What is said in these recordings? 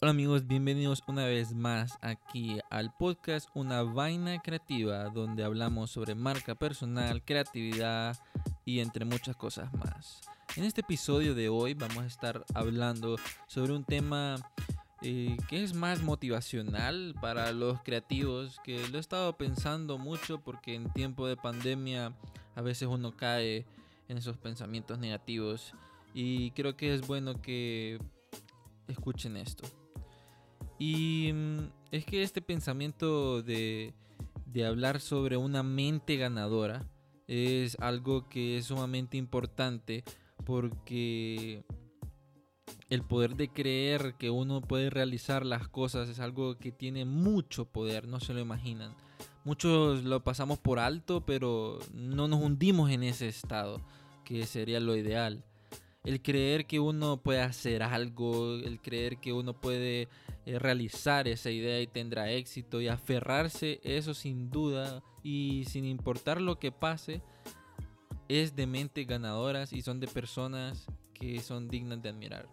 Hola amigos, bienvenidos una vez más aquí al podcast Una Vaina Creativa, donde hablamos sobre marca personal, creatividad y entre muchas cosas más. En este episodio de hoy vamos a estar hablando sobre un tema eh, que es más motivacional para los creativos, que lo he estado pensando mucho porque en tiempo de pandemia a veces uno cae en esos pensamientos negativos y creo que es bueno que escuchen esto. Y mm, es que este pensamiento de, de hablar sobre una mente ganadora es algo que es sumamente importante porque el poder de creer que uno puede realizar las cosas es algo que tiene mucho poder, no se lo imaginan. Muchos lo pasamos por alto, pero no nos hundimos en ese estado, que sería lo ideal el creer que uno puede hacer algo, el creer que uno puede eh, realizar esa idea y tendrá éxito y aferrarse eso sin duda y sin importar lo que pase, es de mentes ganadoras y son de personas que son dignas de admirar.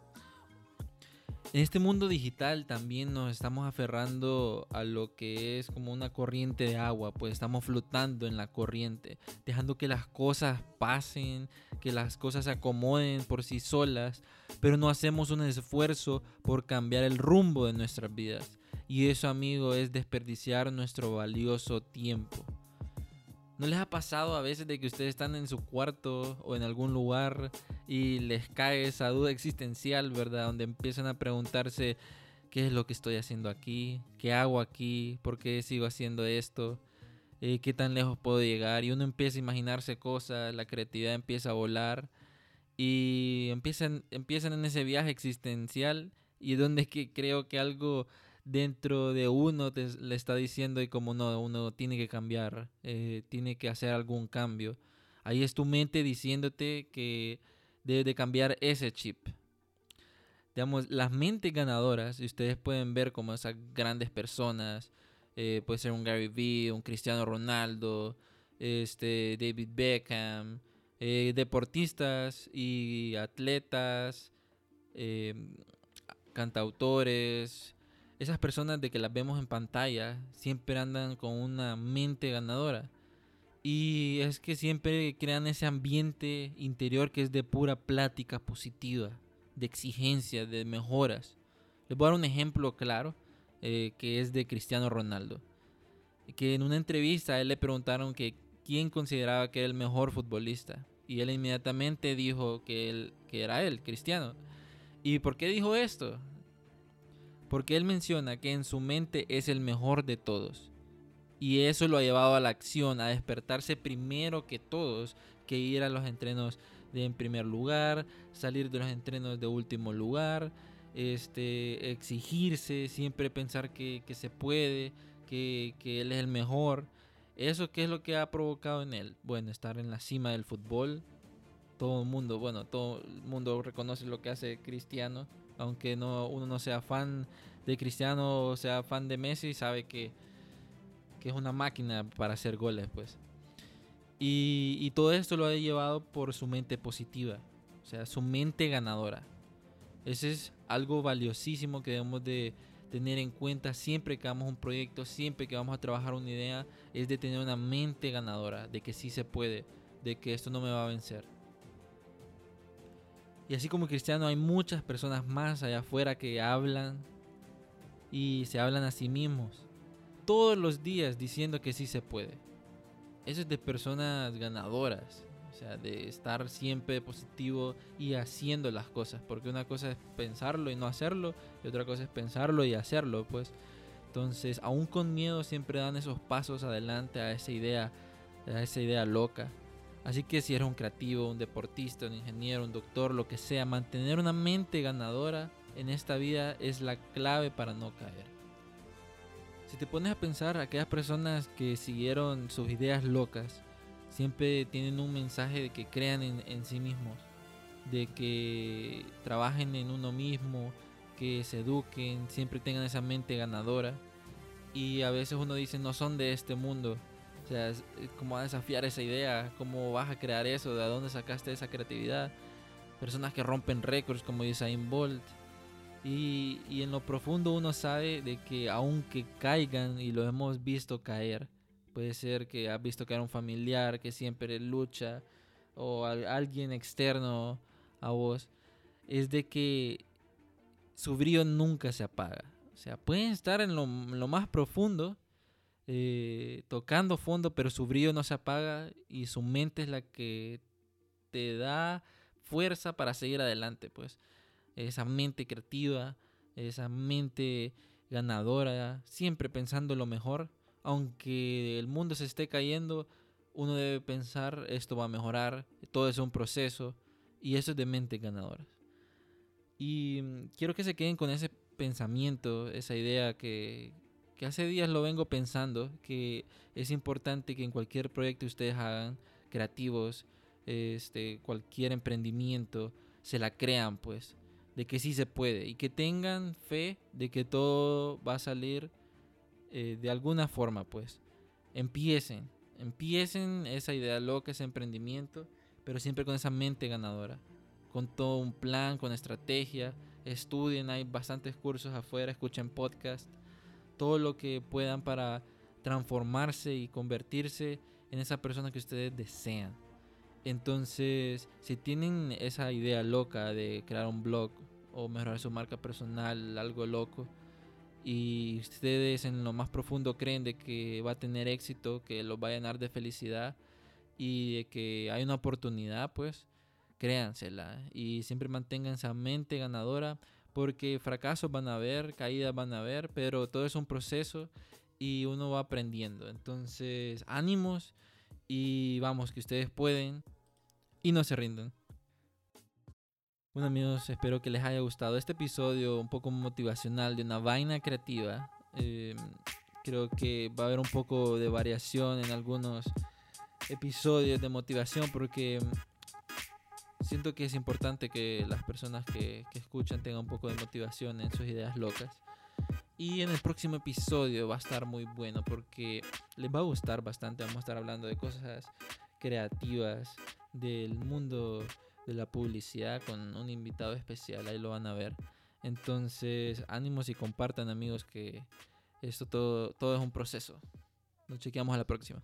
En este mundo digital también nos estamos aferrando a lo que es como una corriente de agua, pues estamos flotando en la corriente, dejando que las cosas pasen, que las cosas se acomoden por sí solas, pero no hacemos un esfuerzo por cambiar el rumbo de nuestras vidas. Y eso, amigo, es desperdiciar nuestro valioso tiempo. ¿No les ha pasado a veces de que ustedes están en su cuarto o en algún lugar y les cae esa duda existencial, ¿verdad? Donde empiezan a preguntarse qué es lo que estoy haciendo aquí, qué hago aquí, por qué sigo haciendo esto, eh, qué tan lejos puedo llegar. Y uno empieza a imaginarse cosas, la creatividad empieza a volar y empiezan, empiezan en ese viaje existencial y donde es que creo que algo dentro de uno te, le está diciendo y como no, uno tiene que cambiar, eh, tiene que hacer algún cambio. Ahí es tu mente diciéndote que debe de cambiar ese chip. Digamos, las mentes ganadoras, y ustedes pueden ver como esas grandes personas, eh, puede ser un Gary Vee, un Cristiano Ronaldo, este, David Beckham, eh, deportistas y atletas, cantautores, esas personas de que las vemos en pantalla siempre andan con una mente ganadora. Y es que siempre crean ese ambiente interior que es de pura plática positiva, de exigencia, de mejoras. Les voy a dar un ejemplo claro, eh, que es de Cristiano Ronaldo. Que en una entrevista a él le preguntaron que quién consideraba que era el mejor futbolista. Y él inmediatamente dijo que, él, que era él, Cristiano. ¿Y por qué dijo esto? porque él menciona que en su mente es el mejor de todos. Y eso lo ha llevado a la acción, a despertarse primero que todos, que ir a los entrenos de en primer lugar, salir de los entrenos de último lugar, este, exigirse, siempre pensar que, se puede, que, que él es el mejor. ¿Eso qué es lo que ha provocado en él? Bueno, estar en la cima del fútbol. Todo el mundo, bueno, todo el mundo reconoce lo que hace Cristiano aunque no, uno no sea fan de Cristiano o sea fan de Messi, sabe que, que es una máquina para hacer goles, pues. Y, y, todo esto lo ha llevado por su mente positiva, o sea, su mente ganadora. Ese es algo valiosísimo que debemos de tener en cuenta siempre que hagamos un proyecto, siempre que vamos a trabajar una idea, es de tener una mente ganadora, de que sí se puede, de que esto no me va a vencer. Y así como cristiano hay muchas personas más allá afuera que hablan y se hablan a sí mismos todos los días diciendo que sí se puede. Eso es de personas ganadoras, sea, de estar siempre positivo y haciendo las cosas, porque una cosa es pensarlo y no hacerlo, y otra cosa es pensarlo y hacerlo, pues. Entonces, aún con miedo siempre dan esos pasos adelante a esa idea, a esa idea loca. Así que si eres un creativo, un deportista, un ingeniero, un doctor, lo que sea, mantener una mente ganadora en esta vida es la clave para no caer. Si te pones a pensar, aquellas personas que siguieron sus ideas locas, siempre tienen un mensaje de que crean en, sí mismos, de que trabajen en uno mismo, que se eduquen, siempre tengan esa mente ganadora. Y a veces uno dice, no son de este mundo, o sea, es como a desafiar esa idea, cómo vas a crear eso, de dónde sacaste esa creatividad. Personas que rompen récords como Usain Bolt. Y, y en lo profundo uno sabe de que aunque caigan, y lo hemos visto caer, puede ser que has visto caer un familiar que siempre lucha, o alguien externo a vos, es de que su brillo nunca se apaga. O sea, pueden estar en lo, más profundo, eh, tocando fondo, pero su brillo no se apaga y su mente es la que te da fuerza para seguir adelante, pues. Esa mente creativa, esa mente ganadora, siempre pensando lo mejor, aunque el mundo se esté cayendo, uno debe pensar esto va a mejorar, todo es un proceso y eso es de mente ganadora. Y mm, quiero que se queden con ese pensamiento, esa idea que, que hace días lo vengo pensando, que es importante que en cualquier proyecto ustedes hagan, creativos, este, cualquier emprendimiento, se la crean pues, de que sí se puede y que tengan fe de que todo va a salir eh, de alguna forma pues. Empiecen, empiecen esa idea loca, ese emprendimiento, pero siempre con esa mente ganadora con todo un plan, con estrategia. Estudien, hay bastantes cursos afuera, escuchen podcast, todo lo que puedan para transformarse y convertirse en esa persona que ustedes desean. Entonces, si tienen esa idea loca de crear un blog o mejorar su marca personal, algo loco, y ustedes en lo más profundo creen de que va a tener éxito, que los va a llenar de felicidad y de que hay una oportunidad, pues créansela y siempre mantengan esa mente ganadora porque fracasos van a haber, caídas van a haber, pero todo es un proceso y uno va aprendiendo. Entonces, ánimos y vamos, que ustedes pueden y no se rinden. Bueno amigos, espero que les haya gustado este episodio un poco motivacional de una vaina creativa. Em, creo que va a haber un poco de variación en algunos episodios de motivación porque siento que es importante que las personas que, escuchan tengan un poco de motivación en sus ideas locas. Y en el próximo episodio va a estar muy bueno porque les va a gustar bastante. Vamos a estar hablando de cosas creativas del mundo de la publicidad con un invitado especial. Ahí lo van a ver. Entonces, ánimos y compartan amigos que esto todo, todo es un proceso. Nos chequeamos a la próxima.